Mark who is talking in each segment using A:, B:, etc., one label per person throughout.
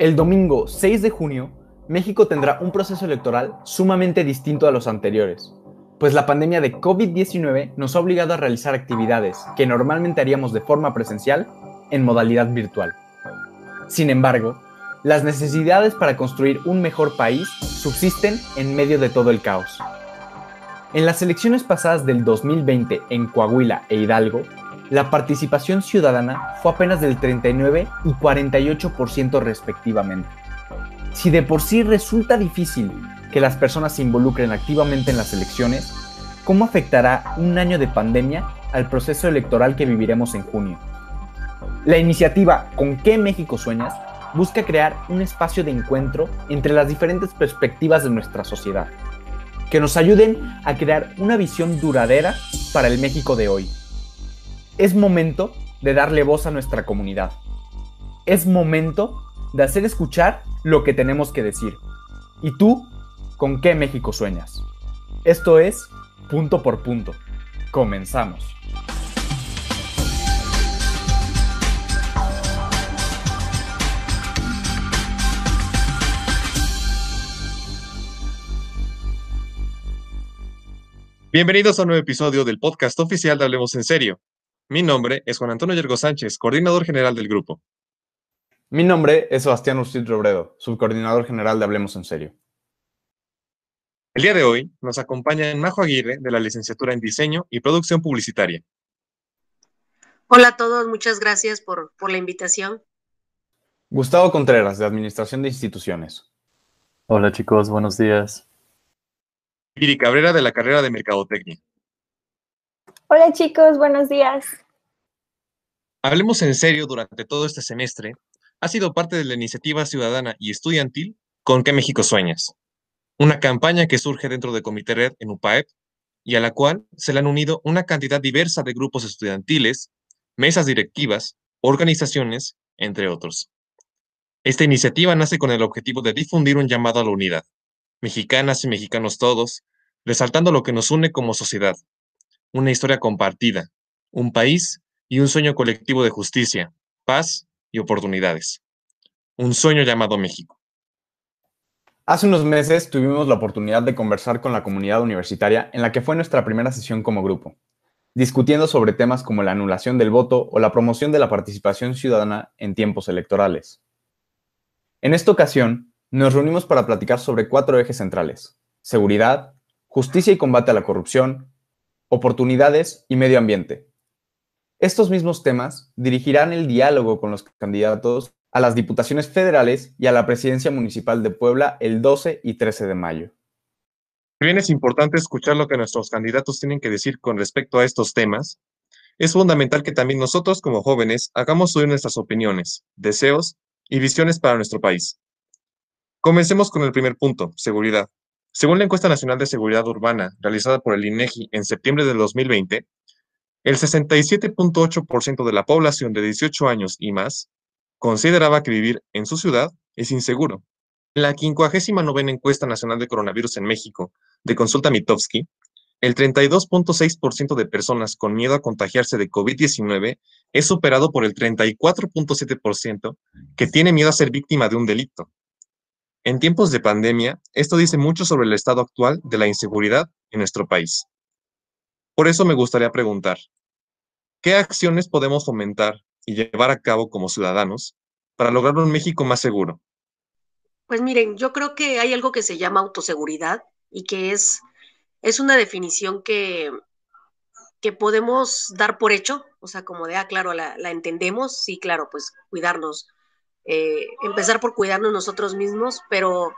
A: El domingo 6 de junio, México tendrá un proceso electoral sumamente distinto a los anteriores, pues la pandemia de COVID-19 nos ha obligado a realizar actividades que normalmente haríamos de forma presencial en modalidad virtual. Sin embargo, las necesidades para construir un mejor país subsisten en medio de todo el caos. En las elecciones pasadas del 2020 en Coahuila e Hidalgo, la participación ciudadana fue apenas del 39 y 48% respectivamente. Si de por sí resulta difícil que las personas se involucren activamente en las elecciones, ¿cómo afectará un año de pandemia al proceso electoral que viviremos en junio? La iniciativa ¿Con qué México sueñas? busca crear un espacio de encuentro entre las diferentes perspectivas de nuestra sociedad, que nos ayuden a crear una visión duradera para el México de hoy. Es momento de darle voz a nuestra comunidad. Es momento de hacer escuchar lo que tenemos que decir. ¿Y tú, con qué México sueñas? Esto es punto por punto. Comenzamos.
B: Bienvenidos a un nuevo episodio del podcast oficial de Hablemos en Serio. Mi nombre es Juan Antonio Yergo Sánchez, coordinador general del grupo.
A: Mi nombre es Sebastián Ursid Robredo, subcoordinador general de Hablemos en Serio.
B: El día de hoy nos acompaña Majo Aguirre de la licenciatura en Diseño y Producción Publicitaria.
C: Hola a todos, muchas gracias por, por la invitación.
A: Gustavo Contreras, de Administración de Instituciones.
D: Hola chicos, buenos días.
B: Viri Cabrera, de la carrera de Mercadotecnia.
E: Hola chicos, buenos días.
B: Hablemos en serio durante todo este semestre. Ha sido parte de la iniciativa ciudadana y estudiantil Con qué México sueñas. Una campaña que surge dentro de Comité Red en UPAEP y a la cual se le han unido una cantidad diversa de grupos estudiantiles, mesas directivas, organizaciones, entre otros. Esta iniciativa nace con el objetivo de difundir un llamado a la unidad, mexicanas y mexicanos todos, resaltando lo que nos une como sociedad, una historia compartida, un país y un sueño colectivo de justicia, paz y oportunidades. Un sueño llamado México.
A: Hace unos meses tuvimos la oportunidad de conversar con la comunidad universitaria en la que fue nuestra primera sesión como grupo, discutiendo sobre temas como la anulación del voto o la promoción de la participación ciudadana en tiempos electorales. En esta ocasión, nos reunimos para platicar sobre cuatro ejes centrales, seguridad, justicia y combate a la corrupción, oportunidades y medio ambiente. Estos mismos temas dirigirán el diálogo con los candidatos a las diputaciones federales y a la presidencia municipal de Puebla el 12 y 13 de mayo.
B: Bien, es importante escuchar lo que nuestros candidatos tienen que decir con respecto a estos temas. Es fundamental que también nosotros como jóvenes hagamos oír nuestras opiniones, deseos y visiones para nuestro país. Comencemos con el primer punto, seguridad. Según la encuesta nacional de seguridad urbana realizada por el INEGI en septiembre del 2020, el 67.8% de la población de 18 años y más consideraba que vivir en su ciudad es inseguro. En la 59 encuesta nacional de coronavirus en México, de Consulta Mitofsky, el 32.6% de personas con miedo a contagiarse de COVID-19 es superado por el 34.7% que tiene miedo a ser víctima de un delito. En tiempos de pandemia, esto dice mucho sobre el estado actual de la inseguridad en nuestro país. Por eso me gustaría preguntar, ¿qué acciones podemos fomentar y llevar a cabo como ciudadanos para lograr un México más seguro?
C: Pues miren, yo creo que hay algo que se llama autoseguridad y que es, es una definición que, que podemos dar por hecho, o sea, como de, ah, claro, la, la entendemos, sí, claro, pues cuidarnos eh, empezar por cuidarnos nosotros mismos, pero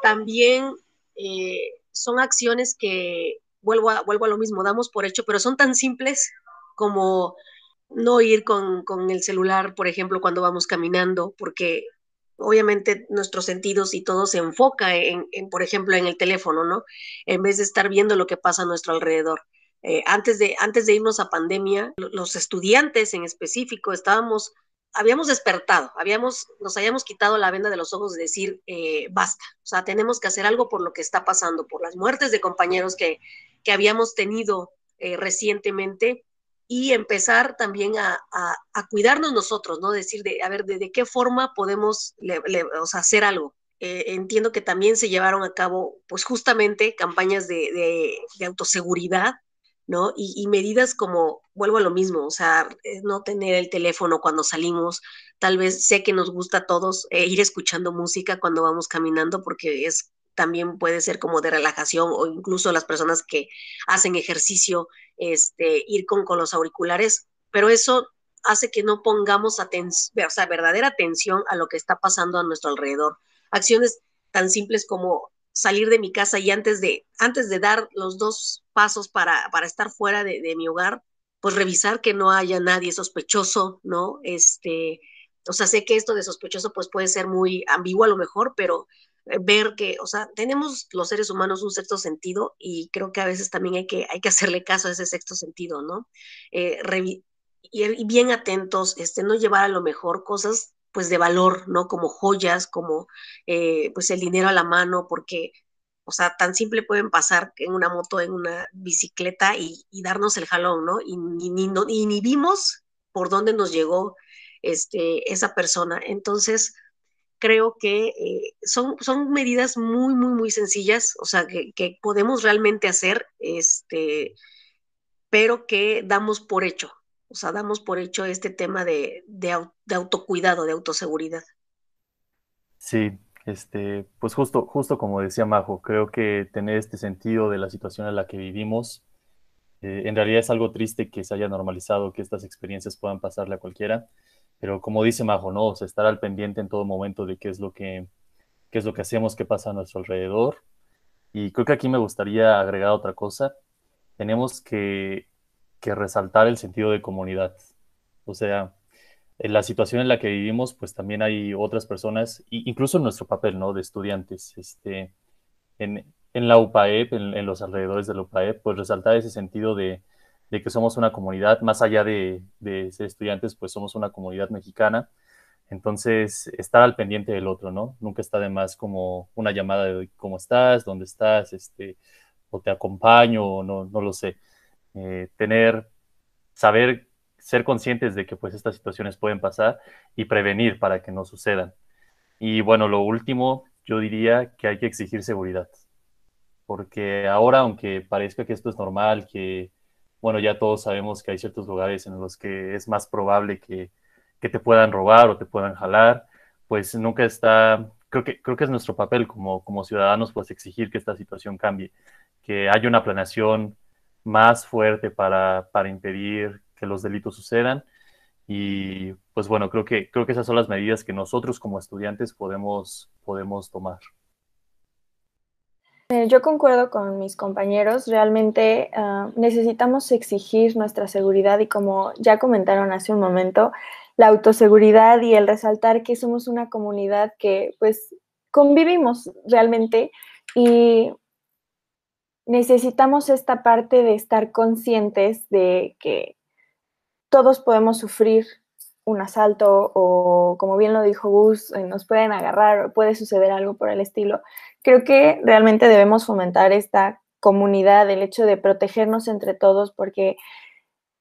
C: también eh, son acciones que, vuelvo a, vuelvo a lo mismo, damos por hecho, pero son tan simples como no ir con, con el celular, por ejemplo, cuando vamos caminando, porque obviamente nuestros sentidos y todo se enfoca en, por ejemplo, en el teléfono, ¿no? En vez de estar viendo lo que pasa a nuestro alrededor. Eh, antes, de, antes de irnos a pandemia, los estudiantes en específico estábamos habíamos despertado, habíamos, nos habíamos quitado la venda de los ojos de decir, eh, basta, o sea, tenemos que hacer algo por lo que está pasando, por las muertes de compañeros que, que habíamos tenido eh, recientemente y empezar también a, cuidarnos nosotros, ¿no? Decir, de, a ver, de, qué forma podemos hacer algo. Eh, entiendo que también se llevaron a cabo, pues justamente, campañas de, autoseguridad, ¿no? Y, medidas como, vuelvo a lo mismo, o sea, no tener el teléfono cuando salimos, tal vez sé que nos gusta a todos eh, ir escuchando música cuando vamos caminando, porque es también puede ser como de relajación o incluso las personas que hacen ejercicio, este, ir con, los auriculares, pero eso hace que no pongamos o sea, verdadera atención a lo que está pasando a nuestro alrededor. Acciones tan simples como salir de mi casa y antes de, antes de dar los dos pasos para, para estar fuera de, mi hogar, pues revisar que no haya nadie sospechoso, ¿no? Este, o sea, sé que esto de sospechoso pues puede ser muy ambiguo a lo mejor, pero eh, ver que, o sea, tenemos los seres humanos un sexto sentido y creo que a veces también hay que, hay que hacerle caso a ese sexto sentido, ¿no? Eh, y, bien atentos, este, no llevar a lo mejor cosas pues de valor, ¿no? Como joyas, como eh, pues el dinero a la mano, porque, o sea, tan simple pueden pasar en una moto, en una bicicleta y, darnos el jalón, ¿no? Y ni, vimos por dónde nos llegó este, esa persona. Entonces, creo que eh, son, son medidas muy, muy, muy sencillas, o sea, que, podemos realmente hacer, este, pero que damos por hecho, o sea, damos por hecho este tema de, autocuidado, de autoseguridad.
D: Sí, este, pues justo, justo como decía Majo, creo que tener este sentido de la situación en la que vivimos, eh, en realidad es algo triste que se haya normalizado, que estas experiencias puedan pasarle a cualquiera pero como dice Majo, ¿no? O sea, estar al pendiente en todo momento de qué es lo que, qué es lo que hacemos, qué pasa a nuestro alrededor. Y creo que aquí me gustaría agregar otra cosa. Tenemos que, que resaltar el sentido de comunidad. O sea, en la situación en la que vivimos, pues también hay otras personas, incluso en nuestro papel, ¿no? De estudiantes. Este, en, en la UPAEP, en, los alrededores de la UPAEP, pues resaltar ese sentido de, de que somos una comunidad, más allá de, ser estudiantes, pues somos una comunidad mexicana. Entonces, estar al pendiente del otro, ¿no? Nunca está de más como una llamada de cómo estás, dónde estás, este, o te acompaño, o no, no lo sé. Eh, tener, saber, ser conscientes de que pues estas situaciones pueden pasar y prevenir para que no sucedan. Y bueno, lo último, yo diría que hay que exigir seguridad. Porque ahora, aunque parezca que esto es normal, que bueno, ya todos sabemos que hay ciertos lugares en los que es más probable que, te puedan robar o te puedan jalar, pues nunca está, creo que, creo que es nuestro papel como, como ciudadanos, pues exigir que esta situación cambie, que haya una planeación más fuerte para, para impedir que los delitos sucedan. Y pues bueno, creo que, creo que esas son las medidas que nosotros como estudiantes podemos, podemos tomar.
E: Eh, yo concuerdo con mis compañeros, realmente ah, necesitamos exigir nuestra seguridad y como ya comentaron hace un momento, la autoseguridad y el resaltar que somos una comunidad que pues convivimos realmente y necesitamos esta parte de estar conscientes de que todos podemos sufrir un asalto o, como bien lo dijo Gus, eh, nos pueden agarrar o puede suceder algo por el estilo. Creo que realmente debemos fomentar esta comunidad, el hecho de protegernos entre todos, porque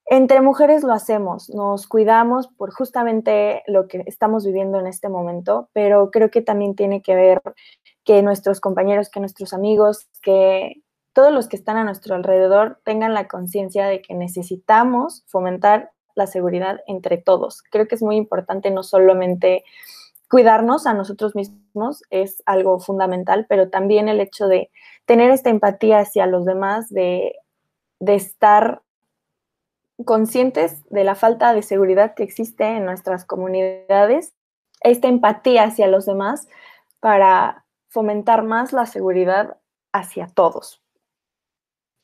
E: entre mujeres lo hacemos, nos cuidamos por justamente lo que estamos viviendo en este momento, pero creo que también tiene que ver que nuestros compañeros, que nuestros amigos, que todos los que están a nuestro alrededor tengan la conciencia de que necesitamos fomentar la seguridad entre todos. Creo que es muy importante no solamente cuidarnos a nosotros mismos, es algo fundamental, pero también el hecho de tener esta empatía hacia los demás, de, estar conscientes de la falta de seguridad que existe en nuestras comunidades, esta empatía hacia los demás para fomentar más la seguridad hacia todos.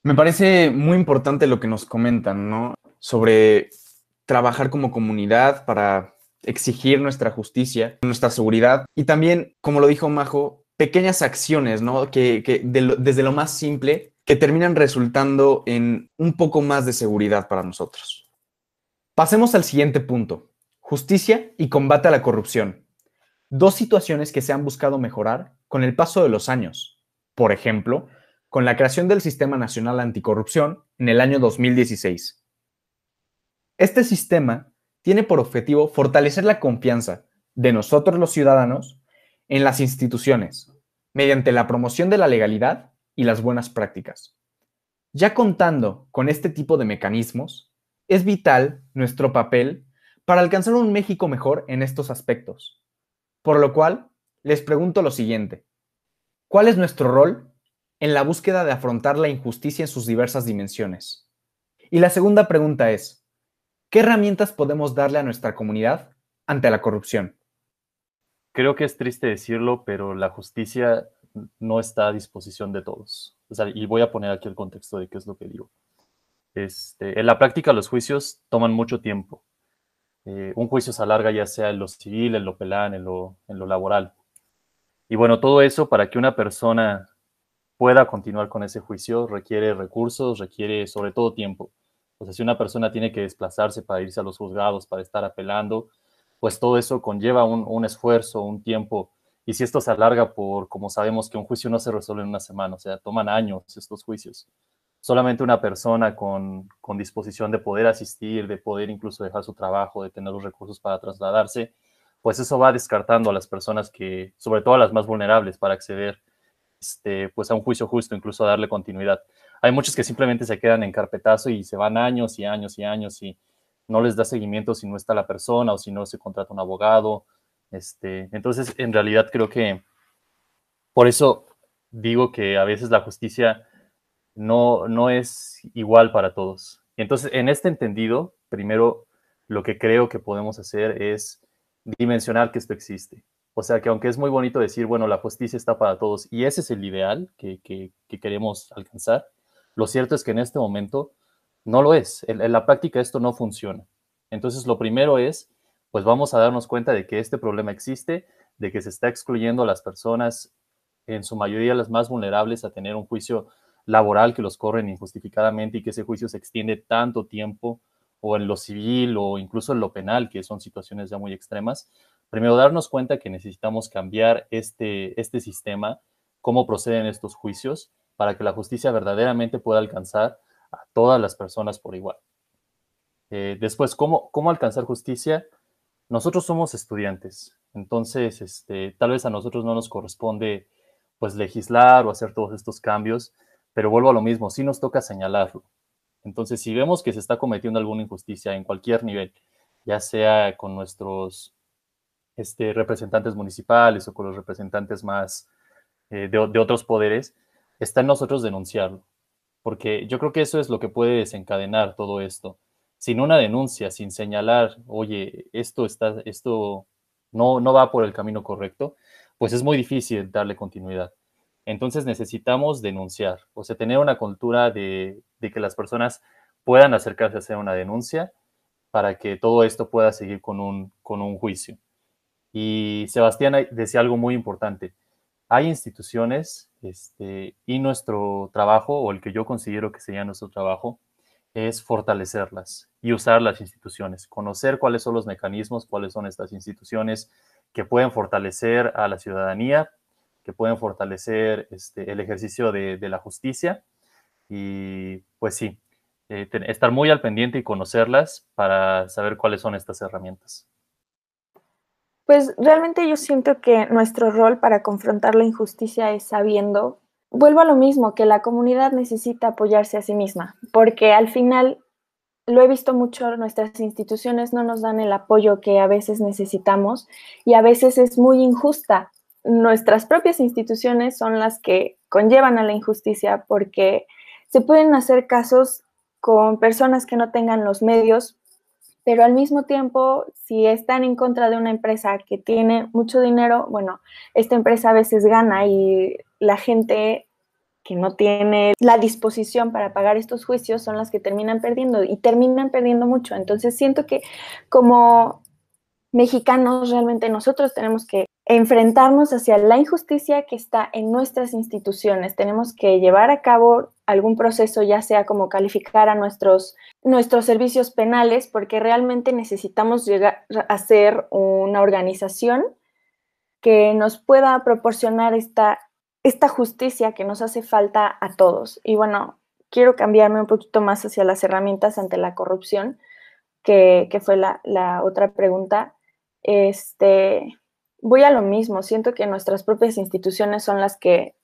A: Me parece muy importante lo que nos comentan, ¿no? Sobre trabajar como comunidad para exigir nuestra justicia, nuestra seguridad y también, como lo dijo Majo, pequeñas acciones, ¿no? Que, desde lo más simple que terminan resultando en un poco más de seguridad para nosotros. Pasemos al siguiente punto, justicia y combate a la corrupción. Dos situaciones que se han buscado mejorar con el paso de los años. Por ejemplo, con la creación del Sistema Nacional Anticorrupción en el año 2016 Este sistema tiene por objetivo fortalecer la confianza de nosotros los ciudadanos en las instituciones, mediante la promoción de la legalidad y las buenas prácticas. Ya contando con este tipo de mecanismos, es vital nuestro papel para alcanzar un México mejor en estos aspectos. Por lo cual, les pregunto lo siguiente. ¿Cuál es nuestro rol en la búsqueda de afrontar la injusticia en sus diversas dimensiones? Y la segunda pregunta es, ¿qué herramientas podemos darle a nuestra comunidad ante la corrupción?
D: Creo que es triste decirlo, pero la justicia no está a disposición de todos. y voy a poner aquí el contexto de qué es lo que digo. Este, en la práctica los juicios toman mucho tiempo. Eh, un juicio se alarga ya sea en lo civil, en lo penal, en lo, en lo laboral. Y bueno, todo eso para que una persona pueda continuar con ese juicio requiere recursos, requiere sobre todo tiempo. O sea, si una persona tiene que desplazarse para irse a los juzgados, para estar apelando, pues todo eso conlleva un, un esfuerzo, un tiempo. Y si esto se alarga por, como sabemos que un juicio no se resuelve en una semana, o sea, toman años estos juicios. Solamente una persona con, con disposición de poder asistir, de poder incluso dejar su trabajo, de tener los recursos para trasladarse, pues eso va descartando a las personas que, sobre todo a las más vulnerables, para acceder este, pues a un juicio justo, incluso a darle continuidad. Hay muchos que simplemente se quedan en carpetazo y se van años y años y años y no les da seguimiento si no está la persona o si no se contrata un abogado. Este, entonces, en realidad creo que por eso digo que a veces la justicia no, no es igual para todos. Entonces, en este entendido, primero lo que creo que podemos hacer es dimensionar que esto existe. O sea, que aunque es muy bonito decir, bueno, la justicia está para todos y ese es el ideal que, queremos alcanzar, lo cierto es que en este momento no lo es. En, la práctica esto no funciona. Entonces, lo primero es, pues vamos a darnos cuenta de que este problema existe, de que se está excluyendo a las personas, en su mayoría las más vulnerables, a tener un juicio laboral que los corren injustificadamente y que ese juicio se extiende tanto tiempo o en lo civil o incluso en lo penal, que son situaciones ya muy extremas, primero darnos cuenta que necesitamos cambiar este, este sistema, cómo proceden estos juicios, para que la justicia verdaderamente pueda alcanzar a todas las personas por igual. Eh, después, ¿cómo, ¿cómo alcanzar justicia? Nosotros somos estudiantes, entonces este, tal vez a nosotros no nos corresponde pues legislar o hacer todos estos cambios, pero vuelvo a lo mismo, sí nos toca señalarlo. Entonces, si vemos que se está cometiendo alguna injusticia en cualquier nivel, ya sea con nuestros este, representantes municipales o con los representantes más eh, de, otros poderes, está en nosotros denunciarlo, porque yo creo que eso es lo que puede desencadenar todo esto. Sin una denuncia, sin señalar, oye, esto está, esto no, no va por el camino correcto, pues es muy difícil darle continuidad. Entonces necesitamos denunciar, o sea, tener una cultura de, que las personas puedan acercarse a hacer una denuncia para que todo esto pueda seguir con un, con un juicio. Y Sebastián decía algo muy importante. Hay instituciones este, y nuestro trabajo, o el que yo considero que sería nuestro trabajo, es fortalecerlas y usar las instituciones, conocer cuáles son los mecanismos, cuáles son estas instituciones que pueden fortalecer a la ciudadanía, que pueden fortalecer este, el ejercicio de, la justicia. Y pues sí, eh, estar muy al pendiente y conocerlas para saber cuáles son estas herramientas.
E: Pues realmente yo siento que nuestro rol para confrontar la injusticia es sabiendo, vuelvo a lo mismo, que la comunidad necesita apoyarse a sí misma, porque al final lo he visto mucho, nuestras instituciones no nos dan el apoyo que a veces necesitamos y a veces es muy injusta. Nuestras propias instituciones son las que conllevan a la injusticia porque se pueden hacer casos con personas que no tengan los medios, pero al mismo tiempo, si están en contra de una empresa que tiene mucho dinero, bueno, esta empresa a veces gana y la gente que no tiene la disposición para pagar estos juicios son las que terminan perdiendo y terminan perdiendo mucho. Entonces siento que como mexicanos realmente nosotros tenemos que enfrentarnos hacia la injusticia que está en nuestras instituciones. Tenemos que llevar a cabo algún proceso, ya sea como calificar a nuestros, nuestros servicios penales, porque realmente necesitamos llegar a ser una organización que nos pueda proporcionar esta, esta justicia que nos hace falta a todos. Y bueno, quiero cambiarme un poquito más hacia las herramientas ante la corrupción que, fue la, la, otra pregunta, este, voy a lo mismo. Siento que nuestras propias instituciones son las que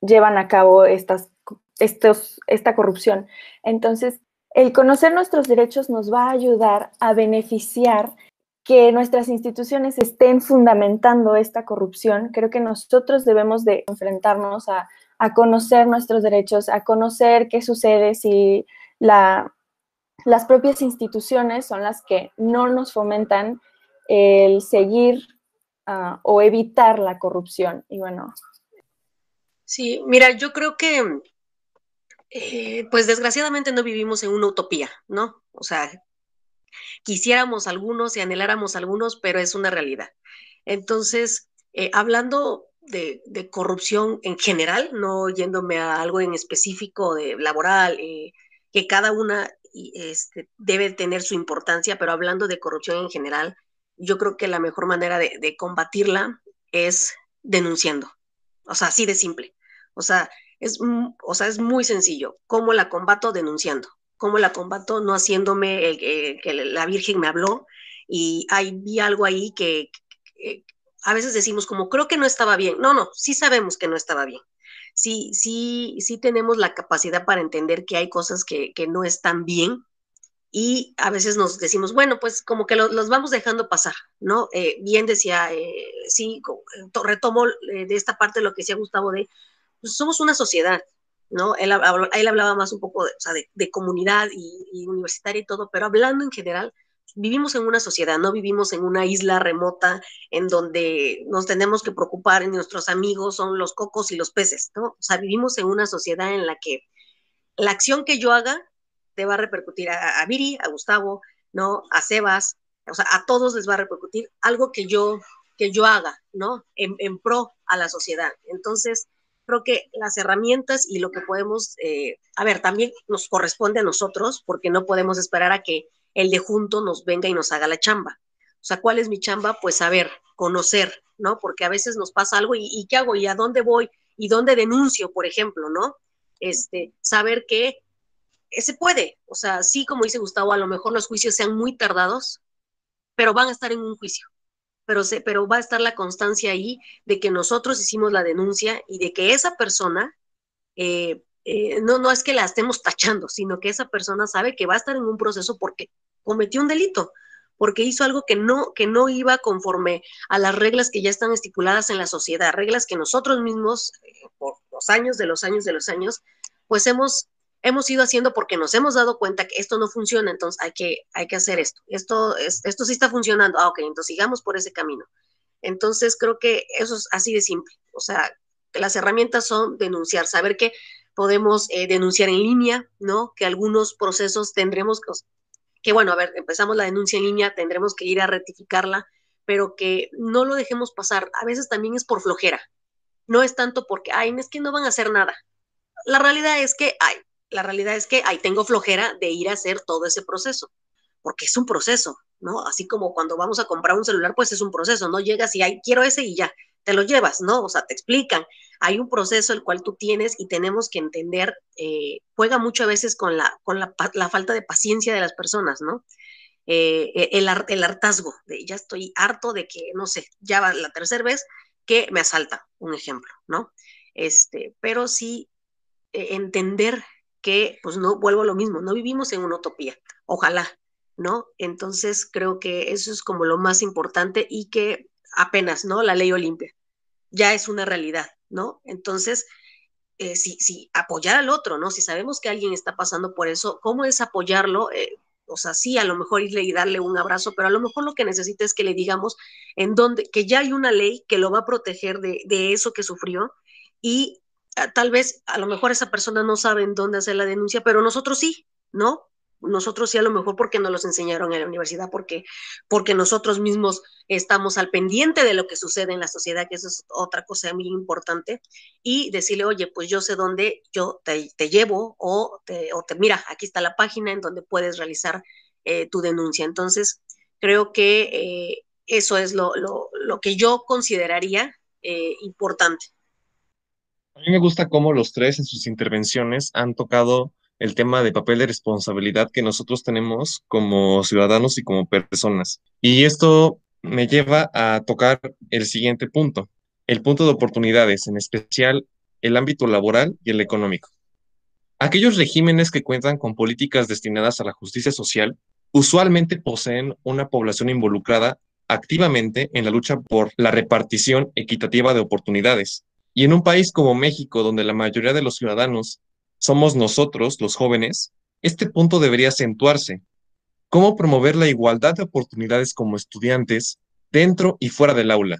E: llevan a cabo estas, estos, esta corrupción. Entonces, el conocer nuestros derechos nos va a ayudar a beneficiar que nuestras instituciones estén fundamentando esta corrupción. Creo que nosotros debemos de enfrentarnos a, a conocer nuestros derechos, a conocer qué sucede si la, las propias instituciones son las que no nos fomentan el seguir uh, o evitar la corrupción. Y bueno.
C: Sí, mira, yo creo que, eh, pues desgraciadamente no vivimos en una utopía, ¿no? O sea, quisiéramos algunos y anheláramos algunos, pero es una realidad. Entonces, eh, hablando de, de, corrupción en general, no yéndome a algo en específico de laboral, eh, que cada una este, debe tener su importancia, pero hablando de corrupción en general, yo creo que la mejor manera de, combatirla es denunciando. O sea, así de simple. O sea, es, o sea, es muy sencillo. ¿Cómo la combato? Denunciando. ¿Cómo la combato? No haciéndome el, que la Virgen me habló y hay, vi algo ahí que, a veces decimos como, creo que no estaba bien. No, no, sí sabemos que no estaba bien. Sí, sí, sí tenemos la capacidad para entender que hay cosas que, que no están bien, y a veces nos decimos, bueno, pues como que los vamos dejando pasar, ¿no? Eh, bien decía, eh, sí, retomo eh, de esta parte lo que decía Gustavo de, pues somos una sociedad, ¿no? Él, él hablaba más un poco de, o sea, de, comunidad y, universitaria y todo, pero hablando en general, vivimos en una sociedad, no vivimos en una isla remota en donde nos tenemos que preocupar nuestros amigos son los cocos y los peces, ¿no? O sea, vivimos en una sociedad en la que la acción que yo haga te va a repercutir a, Viri, a Gustavo, ¿no? A Sebas, o sea, a todos les va a repercutir algo que yo, que yo haga, ¿no? En, pro a la sociedad. Entonces, creo que las herramientas y lo que podemos, eh, a ver, también nos corresponde a nosotros, porque no podemos esperar a que el de junto nos venga y nos haga la chamba. O sea, ¿cuál es mi chamba? Pues saber, conocer, ¿no? Porque a veces nos pasa algo y, y ¿qué hago? ¿Y a dónde voy? ¿Y dónde denuncio, por ejemplo, ¿no? Este, saber que se puede, o sea, sí, como dice Gustavo, a lo mejor los juicios sean muy tardados, pero van a estar en un juicio. Pero, se, pero va a estar la constancia ahí de que nosotros hicimos la denuncia y de que esa persona, eh, eh, no, no es que la estemos tachando, sino que esa persona sabe que va a estar en un proceso porque cometió un delito, porque hizo algo que no, que no iba conforme a las reglas que ya están estipuladas en la sociedad, reglas que nosotros mismos, eh, por los años de los años de los años, pues hemos hemos ido haciendo porque nos hemos dado cuenta que esto no funciona, entonces hay que, hay que hacer esto. Esto, es, esto sí está funcionando. Ah, ok, entonces sigamos por ese camino. Entonces creo que eso es así de simple. O sea, las herramientas son denunciar, saber que podemos eh, denunciar en línea, ¿no? Que algunos procesos tendremos que, bueno, a ver, empezamos la denuncia en línea, tendremos que ir a rectificarla, pero que no lo dejemos pasar. A veces también es por flojera. No es tanto porque, ay, es que no van a hacer nada. La realidad es que, ay, la realidad es que ahí tengo flojera de ir a hacer todo ese proceso, porque es un proceso, ¿no? Así como cuando vamos a comprar un celular, pues es un proceso, no llegas y hay, quiero ese y ya, te lo llevas, ¿no? O sea, te explican. Hay un proceso el cual tú tienes y tenemos que entender, eh, juega mucho a veces con, la, con la, falta de paciencia de las personas, ¿no? Eh, e, el, el hartazgo, de ya estoy harto de que, no sé, ya va la tercera vez que me asalta, un ejemplo, ¿no? Este, pero sí eh, entender que, pues no vuelvo a lo mismo, no vivimos en una utopía, ojalá, ¿no? Entonces creo que eso es como lo más importante y que apenas, ¿no? La ley Olimpia ya es una realidad, ¿no? Entonces, eh, si, apoyar al otro, ¿no? Si sabemos que alguien está pasando por eso, ¿cómo es apoyarlo? Eh, o sea, sí, a lo mejor irle y darle un abrazo, pero a lo mejor lo que necesita es que le digamos en donde, que ya hay una ley que lo va a proteger de, de eso que sufrió y tal vez a lo mejor esa persona no sabe en dónde hacer la denuncia, pero nosotros sí, ¿no? Nosotros sí a lo mejor porque nos los enseñaron en la universidad, porque, porque nosotros mismos estamos al pendiente de lo que sucede en la sociedad, que eso es otra cosa muy importante, y decirle, oye, pues yo sé dónde yo te, llevo o te, o te, mira, aquí está la página en donde puedes realizar eh, tu denuncia. Entonces, creo que eh, eso es lo, lo, lo, que yo consideraría eh, importante.
B: A mí me gusta cómo los tres en sus intervenciones han tocado el tema de papel de responsabilidad que nosotros tenemos como ciudadanos y como personas. Y esto me lleva a tocar el siguiente punto, el punto de oportunidades, en especial el ámbito laboral y el económico. Aquellos regímenes que cuentan con políticas destinadas a la justicia social usualmente poseen una población involucrada activamente en la lucha por la repartición equitativa de oportunidades. Y en un país como México, donde la mayoría de los ciudadanos somos nosotros, los jóvenes, este punto debería acentuarse. ¿Cómo promover la igualdad de oportunidades como estudiantes dentro y fuera del aula?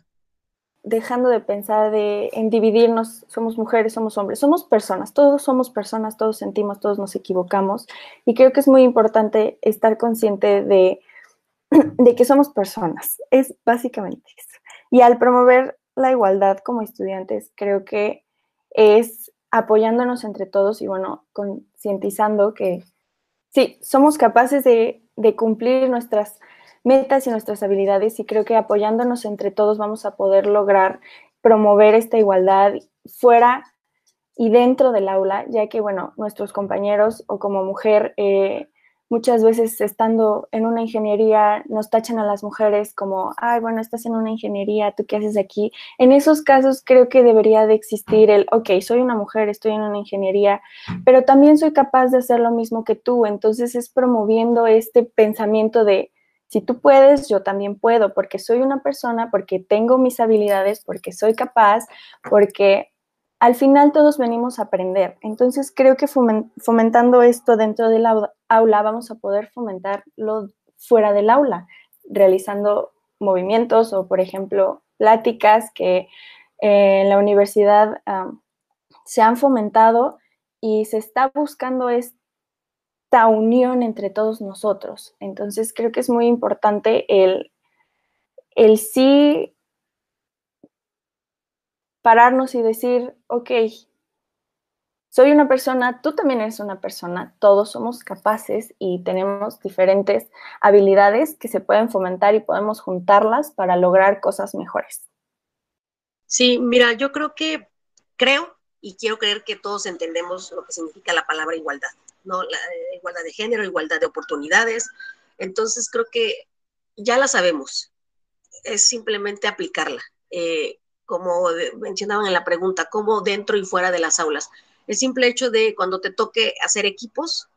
E: Dejando de pensar de, en dividirnos, somos mujeres, somos hombres, somos personas, todos somos personas, todos sentimos, todos nos equivocamos. Y creo que es muy importante estar consciente de de que somos personas. Es básicamente eso. Y al promover la igualdad como estudiantes, creo que es apoyándonos entre todos y bueno, concientizando que sí, somos capaces de, cumplir nuestras metas y nuestras habilidades y creo que apoyándonos entre todos vamos a poder lograr promover esta igualdad fuera y dentro del aula, ya que bueno, nuestros compañeros o como mujer eh, Muchas veces estando en una ingeniería nos tachan a las mujeres como, ay, bueno, estás en una ingeniería, ¿tú qué haces aquí? En esos casos creo que debería de existir el, ok, soy una mujer, estoy en una ingeniería, pero también soy capaz de hacer lo mismo que tú. Entonces es promoviendo este pensamiento de, si tú puedes, yo también puedo, porque soy una persona, porque tengo mis habilidades, porque soy capaz, porque al final todos venimos a aprender. Entonces creo que fomentando esto dentro del aula vamos a poder fomentarlo fuera del aula, realizando movimientos o, por ejemplo, pláticas que eh, en la universidad se han fomentado y se está buscando esta unión entre todos nosotros. Entonces creo que es muy importante el, el sí pararnos y decir, ok, soy una persona, tú también eres una persona, todos somos capaces y tenemos diferentes habilidades que se pueden fomentar y podemos juntarlas para lograr cosas mejores.
C: Sí, mira, yo creo que, creo y quiero creer que todos entendemos lo que significa la palabra igualdad, ¿no? Eh, igualdad de género, igualdad de oportunidades. Entonces creo que ya la sabemos, es simplemente aplicarla. Eh, como mencionaban en la pregunta, cómo dentro y fuera de las aulas. El simple hecho de cuando te toque hacer equipos,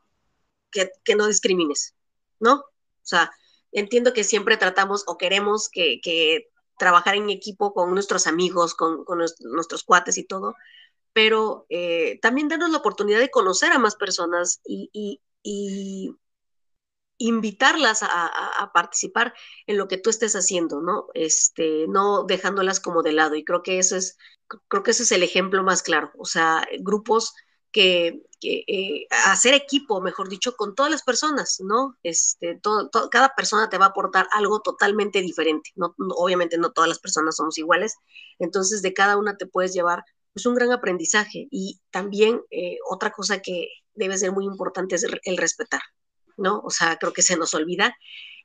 C: que, no discrimines, ¿no? O sea, entiendo que siempre tratamos o queremos que, trabajar en equipo con nuestros amigos, con, nuestros cuates y todo, pero eh, también darnos la oportunidad de conocer a más personas y, invitarlas a, participar en lo que tú estés haciendo, ¿no? Este, no dejándolas como de lado. Y creo que eso es, creo que ese es el ejemplo más claro. O sea, grupos que, eh, hacer equipo, mejor dicho, con todas las personas, ¿no? Este, todo, cada persona te va a aportar algo totalmente diferente. No, obviamente no todas las personas somos iguales. Entonces, de cada una te puedes llevar pues un gran aprendizaje. Y también eh, otra cosa que debe ser muy importante es el respetar. ¿No? O sea, creo que se nos olvida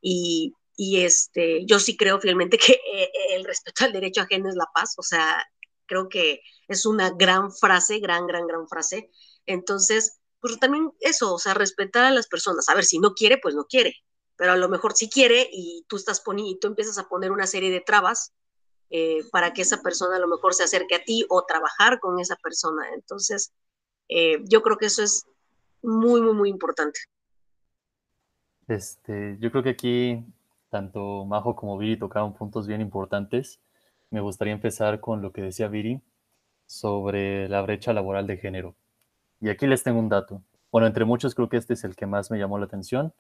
C: y, este, yo sí creo fielmente que eh, el respeto al derecho ajeno es la paz, o sea, creo que es una gran frase, gran, gran, gran frase. Entonces, pues también eso, o sea, respetar a las personas. A ver, si no quiere, pues no quiere, pero a lo mejor sí quiere y tú estás poniendo, y tú empiezas a poner una serie de trabas eh, para que esa persona a lo mejor se acerque a ti o trabajar con esa persona. Entonces, eh, yo creo que eso es muy, muy, muy importante.
D: Este, yo creo que aquí tanto Majo como Viri tocaron puntos bien importantes. Me gustaría empezar con lo que decía Viri sobre la brecha laboral de género. Y aquí les tengo un dato. Bueno, entre muchos creo que este es el que más me llamó la atención.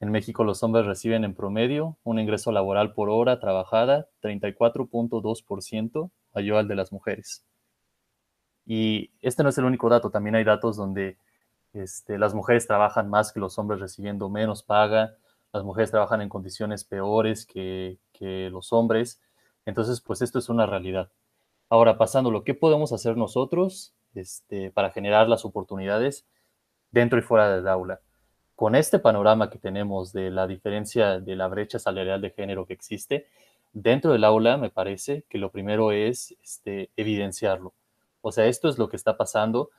D: En México los hombres reciben en promedio un ingreso laboral por hora trabajada 34.2% mayor al de las mujeres. Y este no es el único dato, también hay datos donde este, las mujeres trabajan más que los hombres recibiendo menos paga, las mujeres trabajan en condiciones peores que, los hombres. Entonces, pues esto es una realidad. Ahora, pasando lo que podemos hacer nosotros este, para generar las oportunidades dentro y fuera del aula. Con este panorama que tenemos de la diferencia de la brecha salarial de género que existe, dentro del aula me parece que lo primero es este, evidenciarlo. O sea, esto es lo que está pasando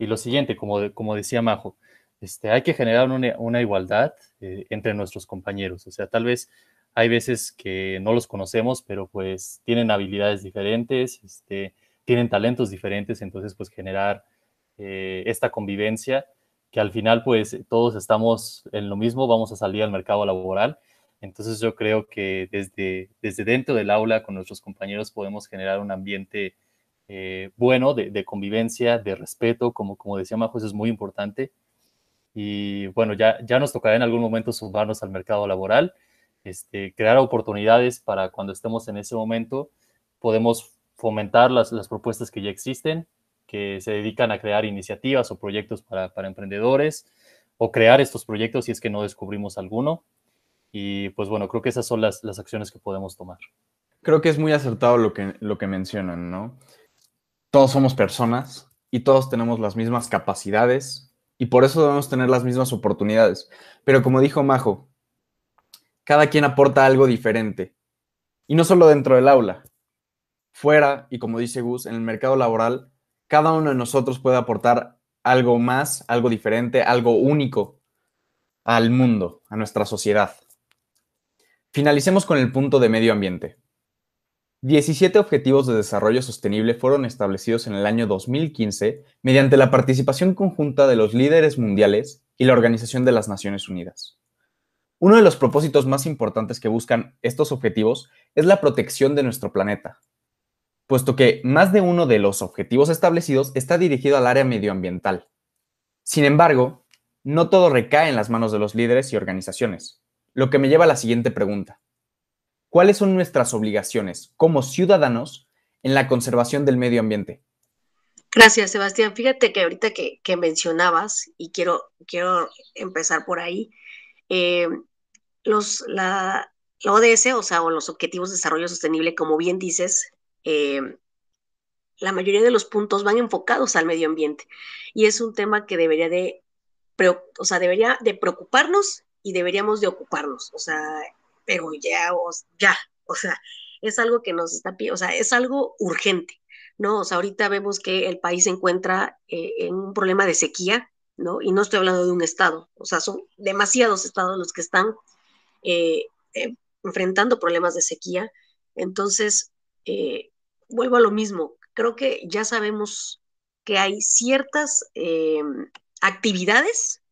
D: y lo siguiente, como, como decía Majo, este, hay que generar una, igualdad eh, entre nuestros compañeros. O sea, tal vez hay veces que no los conocemos, pero pues tienen habilidades diferentes, este, tienen talentos diferentes, entonces pues generar eh, esta convivencia que al final pues todos estamos en lo mismo, vamos a salir al mercado laboral. Entonces yo creo que desde, desde dentro del aula con nuestros compañeros podemos generar un ambiente eh, bueno de, convivencia, de respeto, como, como decía Majo, eso es muy importante. Y bueno, ya, ya nos tocará en algún momento sumarnos al mercado laboral, este, crear oportunidades para cuando estemos en ese momento, podemos fomentar las, las propuestas que ya existen, que se dedican a crear iniciativas o proyectos para, para emprendedores, o crear estos proyectos si es que no descubrimos alguno. Y pues bueno, creo que esas son las, las acciones que podemos tomar.
A: Creo que es muy acertado lo que, lo que mencionan, ¿no? Todos somos personas y todos tenemos las mismas capacidades y por eso debemos tener las mismas oportunidades. Pero como dijo Majo, cada quien aporta algo diferente. Y no solo dentro del aula, fuera y como dice Gus, en el mercado laboral, cada uno de nosotros puede aportar algo más, algo diferente, algo único al mundo, a nuestra sociedad. Finalicemos con el punto de medio ambiente. 17 Objetivos de Desarrollo Sostenible fueron establecidos en el año 2015 mediante la participación conjunta de los líderes mundiales y la Organización de las Naciones Unidas. Uno de los propósitos más importantes que buscan estos objetivos es la protección de nuestro planeta, puesto que más de uno de los objetivos establecidos está dirigido al área medioambiental. Sin embargo, no todo recae en las manos de los líderes y organizaciones, lo que me lleva a la siguiente pregunta. ¿Cuáles son nuestras obligaciones como ciudadanos en la conservación del medio ambiente?
C: Gracias, Sebastián. Fíjate que ahorita que, mencionabas, y quiero, quiero empezar por ahí, eh, los, la, ODS, o sea, o los Objetivos de Desarrollo Sostenible, como bien dices, eh, la mayoría de los puntos van enfocados al medio ambiente y es un tema que debería de, o sea, debería de preocuparnos y deberíamos de ocuparnos, o sea, pero ya, o, ya, o sea, es algo que nos está, o sea, es algo urgente, ¿no? O sea, ahorita vemos que el país se encuentra eh, en un problema de sequía, ¿no? Y no estoy hablando de un estado, o sea, son demasiados estados los que están eh, enfrentando problemas de sequía. Entonces, eh, vuelvo a lo mismo, creo que ya sabemos que hay ciertas eh, actividades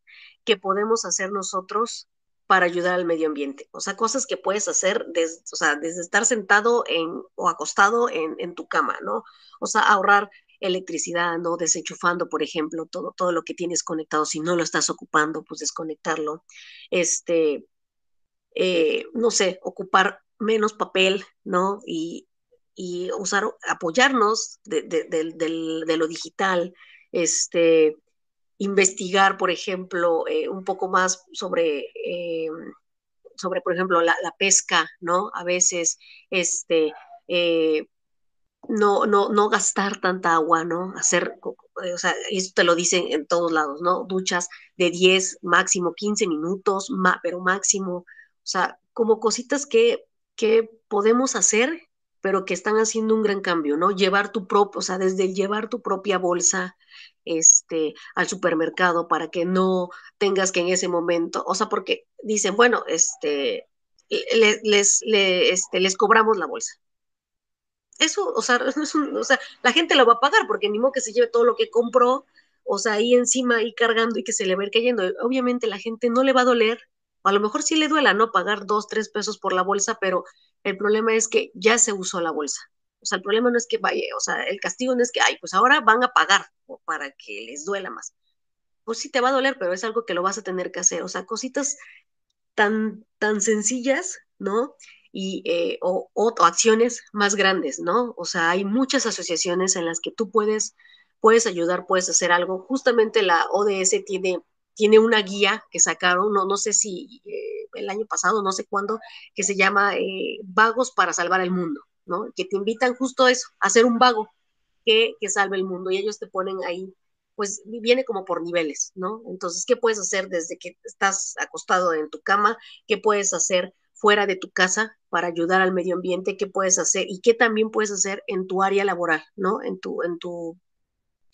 C: que podemos hacer nosotros para ayudar al medio ambiente. O sea, cosas que puedes hacer desde, o sea, desde estar sentado en, o acostado en, tu cama, ¿no? O sea, ahorrar electricidad, ¿no? Desenchufando, por ejemplo, todo, todo lo que tienes conectado. Si no lo estás ocupando, pues desconectarlo. Este, eh, no sé, ocupar menos papel, ¿no? Y, y usar, apoyarnos de, lo digital, este, investigar, por ejemplo, eh, un poco más sobre, eh, sobre por ejemplo, la, pesca, ¿no? A veces, este, eh, no, no, no gastar tanta agua, ¿no? Hacer, o sea, esto te lo dicen en todos lados, ¿no? Duchas de 10, máximo 15 minutos, pero máximo, o sea, como cositas que, que podemos hacer pero que están haciendo un gran cambio, ¿no? Llevar tu propio, o sea, desde llevar tu propia bolsa este, al supermercado para que no tengas que en ese momento, o sea, porque dicen, bueno, este, les, les, este, les cobramos la bolsa. Eso, o sea, o sea, la gente lo va a pagar porque ni modo que se lleve todo lo que compró, o sea, ahí encima, ahí cargando y que se le va a ir cayendo. Obviamente la gente no le va a doler, a lo mejor sí le duela, ¿no? Pagar dos, tres pesos por la bolsa, pero el problema es que ya se usó la bolsa. O sea, el problema no es que vaya, o sea, el castigo no es que, ay, pues ahora van a pagar para que les duela más. Pues sí te va a doler, pero es algo que lo vas a tener que hacer. O sea, cositas tan, tan sencillas, ¿no? Y, eh, o, o, acciones más grandes, ¿no? O sea, hay muchas asociaciones en las que tú puedes, puedes ayudar, puedes hacer algo. Justamente la ODS tiene tiene una guía que sacaron, no, no sé si eh, el año pasado, no sé cuándo, que se llama eh, Vagos para Salvar el Mundo, Que te invitan justo a eso, a hacer un vago que, que salve el mundo y ellos te ponen ahí, pues viene como por niveles, ¿no? Entonces, ¿qué puedes hacer desde que estás acostado en tu cama? ¿Qué puedes hacer fuera de tu casa para ayudar al medio ambiente? ¿Qué puedes hacer? Y qué también puedes hacer en tu área laboral, ¿no? En tu, en tu,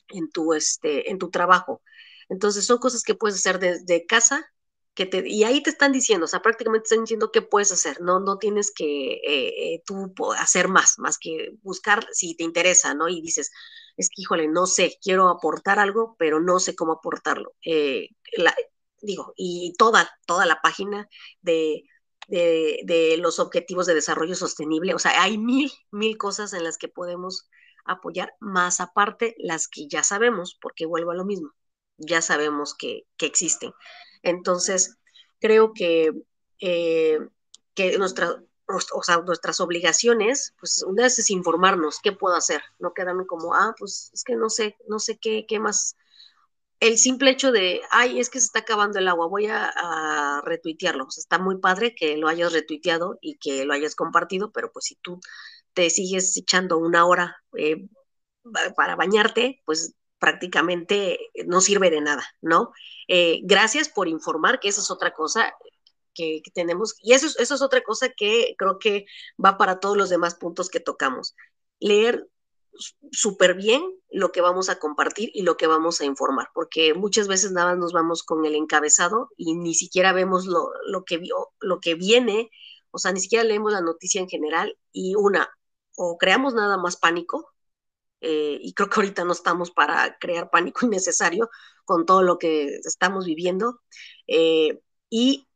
C: en tu, este, en tu trabajo Entonces son cosas que puedes hacer desde casa que te, y ahí te están diciendo, o sea, prácticamente están diciendo qué puedes hacer, no, no tienes que eh, tú hacer más, más que buscar si te interesa, ¿no? Y dices, es que, híjole, no sé, quiero aportar algo, pero no sé cómo aportarlo. Eh, digo, y toda, toda la página de, de, de, los objetivos de desarrollo sostenible, o sea, hay mil, mil cosas en las que podemos apoyar, más aparte las que ya sabemos, porque vuelvo a lo mismo, ya sabemos que, que existen. Entonces, creo que, eh, que nuestra, o sea, nuestras obligaciones, pues una vez es informarnos qué puedo hacer, no quedarme como, ah, pues es que no sé, no sé qué, qué más. El simple hecho de, ay, es que se está acabando el agua, voy a, retuitearlo. O sea, está muy padre que lo hayas retuiteado y que lo hayas compartido, pero pues si tú te sigues echando una hora eh, para bañarte, pues prácticamente no sirve de nada, ¿no? Eh, gracias por informar, que esa es otra cosa que, tenemos, y eso, eso es otra cosa que creo que va para todos los demás puntos que tocamos. Leer súper bien lo que vamos a compartir y lo que vamos a informar, porque muchas veces nada más nos vamos con el encabezado y ni siquiera vemos lo, lo, que, lo que viene, o sea, ni siquiera leemos la noticia en general y una, o creamos nada más pánico, eh, y creo que ahorita no estamos para crear pánico innecesario con todo lo que estamos viviendo. Eh, y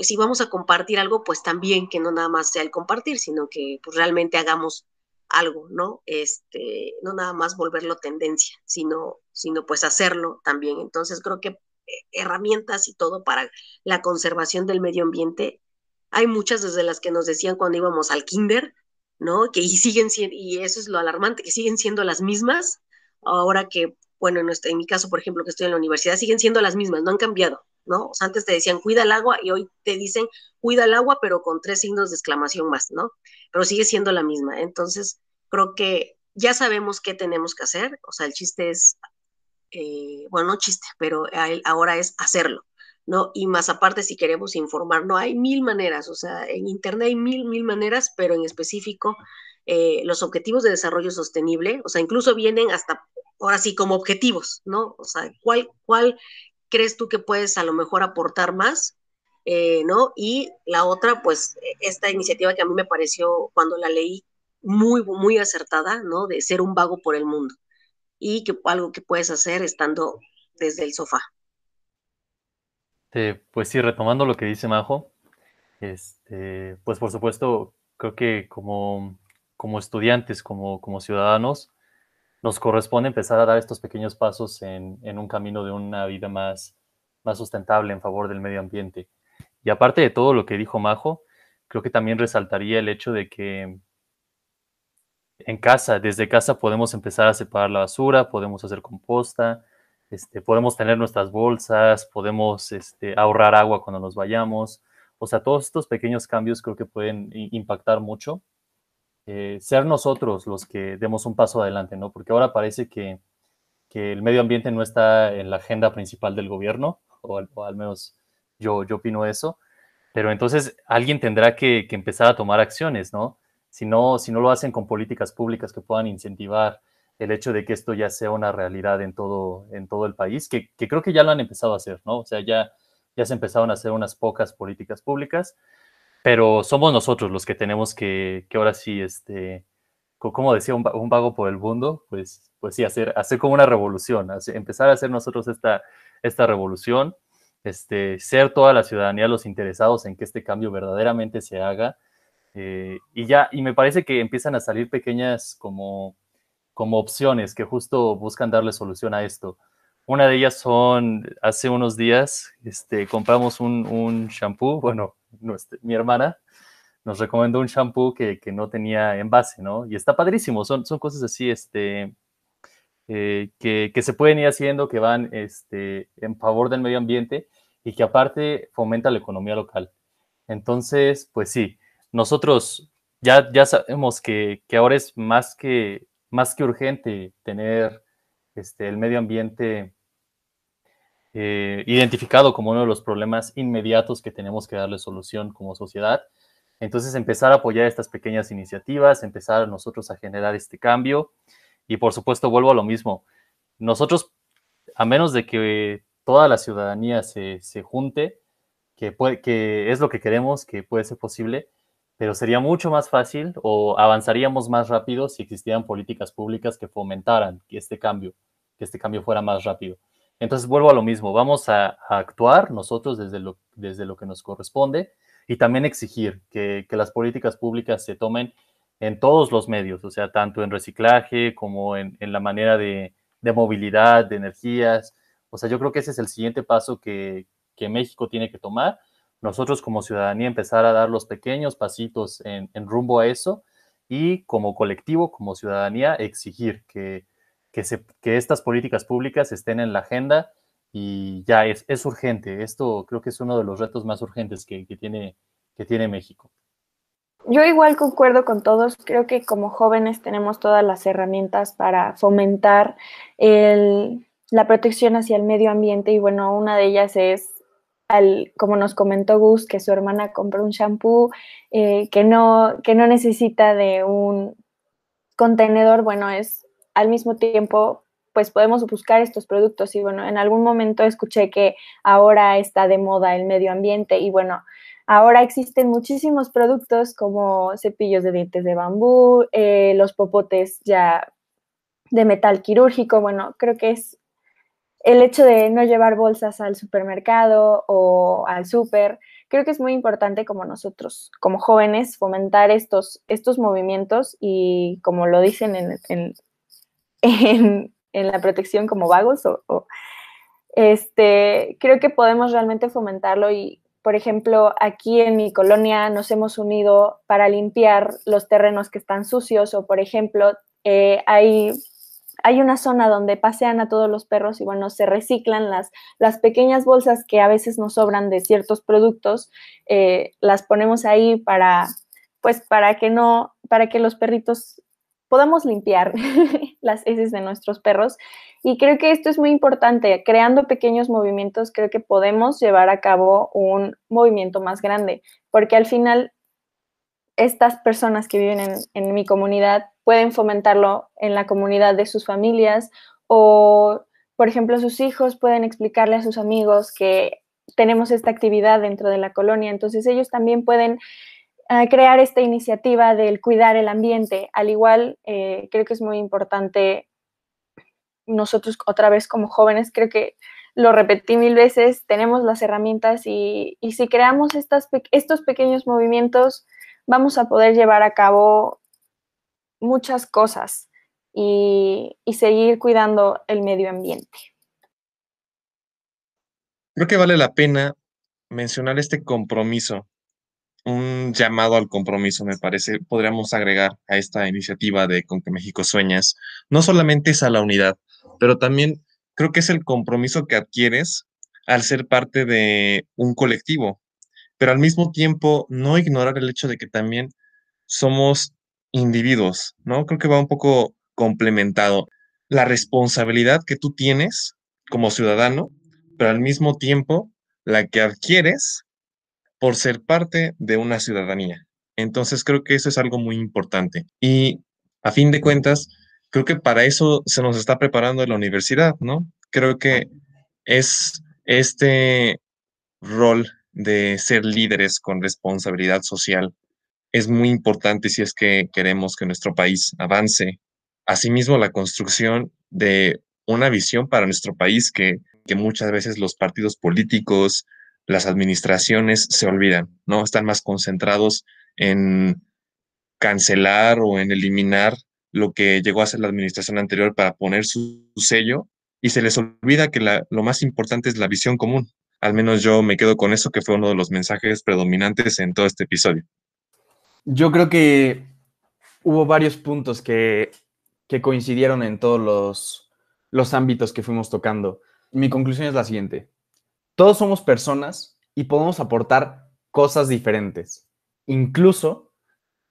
C: si vamos a compartir algo, pues también que no nada más sea el compartir, sino que pues, realmente hagamos algo, ¿no? Este, no nada más volverlo tendencia, sino, sino pues hacerlo también. Entonces creo que eh, herramientas y todo para la conservación del medio ambiente, hay muchas desde las que nos decían cuando íbamos al kinder, ¿no? Que y siguen siendo, y eso es lo alarmante, que siguen siendo las mismas, ahora que, bueno, en, en mi caso, por ejemplo, que estoy en la universidad, siguen siendo las mismas, no han cambiado, ¿no? O sea, antes te decían cuida el agua y hoy te dicen cuida el agua, pero con tres signos de exclamación más, ¿no? Pero sigue siendo la misma. Entonces, creo que ya sabemos qué tenemos que hacer, o sea, el chiste es, eh, bueno, no chiste, pero ahora es hacerlo. ¿No? Y más aparte, si queremos informar, no hay mil maneras, o sea, en Internet hay mil, mil maneras, pero en específico eh, los objetivos de desarrollo sostenible, o sea, incluso vienen hasta, ahora sí, como objetivos, ¿no? O sea, ¿cuál, cuál crees tú que puedes a lo mejor aportar más? Eh, ¿No? Y la otra, pues, esta iniciativa que a mí me pareció cuando la leí muy, muy acertada, ¿no? De ser un vago por el mundo y que algo que puedes hacer estando desde el sofá.
D: Este, pues sí, retomando lo que dice Majo, este, pues por supuesto, creo que como, como estudiantes, como, como ciudadanos, nos corresponde empezar a dar estos pequeños pasos en, en, un camino de una vida más, más sustentable en favor del medio ambiente. Y aparte de todo lo que dijo Majo, creo que también resaltaría el hecho de que en casa, desde casa podemos empezar a separar la basura, podemos hacer composta, este, podemos tener nuestras bolsas, podemos este, ahorrar agua cuando nos vayamos. O sea, todos estos pequeños cambios creo que pueden impactar mucho. Eh, ser nosotros los que demos un paso adelante, ¿no? Porque ahora parece que, que, el medio ambiente no está en la agenda principal del gobierno, o al, menos yo, yo opino eso. Pero entonces alguien tendrá que, que, empezar a tomar acciones, ¿no? Si, ¿no? si no lo hacen con políticas públicas que puedan incentivar el hecho de que esto ya sea una realidad en todo, en todo el país, que, creo que ya lo han empezado a hacer, ¿no? O sea, ya, ya se empezaron a hacer unas pocas políticas públicas, pero somos nosotros los que tenemos que, que ahora sí, este, como decía un, vago por el mundo, pues, pues sí, hacer, hacer como una revolución, empezar a hacer nosotros esta, esta revolución, este, ser toda la ciudadanía los interesados en que este cambio verdaderamente se haga. Eh, y ya, y me parece que empiezan a salir pequeñas como como opciones que justo buscan darle solución a esto. Una de ellas son, hace unos días este, compramos un, un shampoo, bueno, mi hermana nos recomendó un shampoo que, que, no tenía envase, ¿no? Y está padrísimo, son, son cosas así, este, eh, que, que, se pueden ir haciendo, que van este, en favor del medio ambiente y que aparte fomenta la economía local. Entonces, pues sí, nosotros ya, ya sabemos que, que ahora es más que más que urgente tener este, el medio ambiente eh, identificado como uno de los problemas inmediatos que tenemos que darle solución como sociedad. Entonces, empezar a apoyar estas pequeñas iniciativas, empezar nosotros a generar este cambio. Y por supuesto, vuelvo a lo mismo. Nosotros, a menos de que toda la ciudadanía se, junte, que, que es lo que queremos, que puede ser posible, pero sería mucho más fácil o avanzaríamos más rápido si existieran políticas públicas que fomentaran este cambio, que este cambio fuera más rápido. Entonces vuelvo a lo mismo, vamos a, actuar nosotros desde lo, desde lo que nos corresponde y también exigir que, las políticas públicas se tomen en todos los medios, o sea, tanto en reciclaje como en, la manera de, movilidad, de energías. O sea, yo creo que ese es el siguiente paso que, México tiene que tomar. Nosotros como ciudadanía empezar a dar los pequeños pasitos en, en rumbo a eso y como colectivo, como ciudadanía, exigir que, que, estas políticas públicas estén en la agenda y ya es, es urgente. Esto creo que es uno de los retos más urgentes que, tiene, que tiene México.
E: Yo igual concuerdo con todos, creo que como jóvenes tenemos todas las herramientas para fomentar la protección hacia el medio ambiente y bueno, una de ellas es, al, como nos comentó Gus, que su hermana compró un shampoo eh, que, no, que no necesita de un contenedor, bueno, es al mismo tiempo pues podemos buscar estos productos. Y bueno, en algún momento escuché que ahora está de moda el medio ambiente y bueno, ahora existen muchísimos productos como cepillos de dientes de bambú, eh, los popotes ya de metal quirúrgico, bueno, creo que es el hecho de no llevar bolsas al supermercado o al súper, creo que es muy importante como nosotros, como jóvenes, fomentar estos, estos movimientos y como lo dicen en, en, la protección como vagos o, este, creo que podemos realmente fomentarlo y, por ejemplo, aquí en mi colonia nos hemos unido para limpiar los terrenos que están sucios o, por ejemplo, eh, hay, hay una zona donde pasean a todos los perros y, bueno, se reciclan las, las pequeñas bolsas que a veces nos sobran de ciertos productos, eh, las ponemos ahí para, pues, para que no, para que los perritos podamos limpiar las heces de nuestros perros. Y creo que esto es muy importante. Creando pequeños movimientos, creo que podemos llevar a cabo un movimiento más grande, porque al final estas personas que viven en, mi comunidad pueden fomentarlo en la comunidad de sus familias o, por ejemplo, sus hijos pueden explicarle a sus amigos que tenemos esta actividad dentro de la colonia. Entonces ellos también pueden crear esta iniciativa del cuidar el ambiente. Al igual, eh, creo que es muy importante nosotros otra vez como jóvenes, creo que lo repetí mil veces, tenemos las herramientas y, si creamos estas, estos pequeños movimientos, vamos a poder llevar a cabo muchas cosas y, seguir cuidando el medio ambiente.
B: Creo que vale la pena mencionar este compromiso un llamado al compromiso, me parece, podríamos agregar a esta iniciativa de Con que México Sueñas. No solamente es a la unidad, pero también creo que es el compromiso que adquieres al ser parte de un colectivo, pero al mismo tiempo no ignorar el hecho de que también somos individuos, ¿no? Creo que va un poco complementado. La responsabilidad que tú tienes como ciudadano, pero al mismo tiempo la que adquieres por ser parte de una ciudadanía. Entonces creo que eso es algo muy importante. Y a fin de cuentas, creo que para eso se nos está preparando en la universidad, ¿no? Creo que es este rol de ser líderes con responsabilidad social es muy importante si es que queremos que nuestro país avance. Asimismo, la construcción de una visión para nuestro país que, que muchas veces los partidos políticos, las administraciones se olvidan, ¿no? Están más concentrados en cancelar o en eliminar lo que llegó a ser la administración anterior para poner su, sello y se les olvida que lo más importante es la visión común. Al menos yo me quedo con eso, que fue uno de los mensajes predominantes en todo este episodio.
A: Yo creo que hubo varios puntos que, coincidieron en todos los, los ámbitos que fuimos tocando. Mi conclusión es la siguiente. Todos somos personas y podemos aportar cosas diferentes, incluso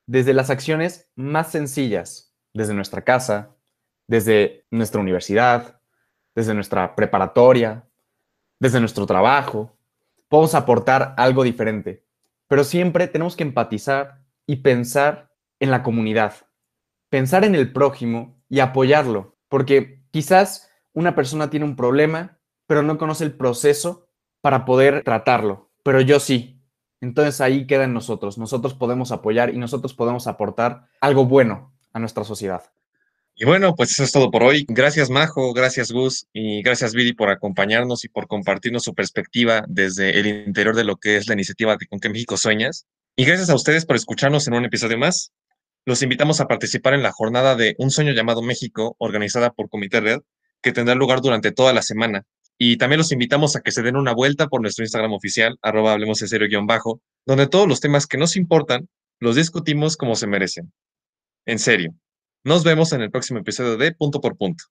A: desde las acciones más sencillas, desde nuestra casa, desde nuestra universidad, desde nuestra preparatoria, desde nuestro trabajo. Podemos aportar algo diferente, pero siempre tenemos que empatizar y pensar en la comunidad, pensar en el prójimo y apoyarlo, porque quizás una persona tiene un problema pero no conoce el proceso para poder tratarlo. Pero yo sí. Entonces ahí queda en nosotros. Nosotros podemos apoyar y nosotros podemos aportar algo bueno a nuestra sociedad.
B: Y bueno, pues eso es todo por hoy. Gracias Majo, gracias Gus y gracias Vidi por acompañarnos y por compartirnos su perspectiva desde el interior de lo que es la iniciativa Con qué México Sueñas. Y gracias a ustedes por escucharnos en un episodio más. Los invitamos a participar en la jornada de Un Sueño llamado México, organizada por Comité Red, que tendrá lugar durante toda la semana. Y también los invitamos a que se den una vuelta por nuestro Instagram oficial, arroba hablemos de cero guion bajo, donde todos los temas que nos importan los discutimos como se merecen. En serio. Nos vemos en el próximo episodio de Punto por Punto.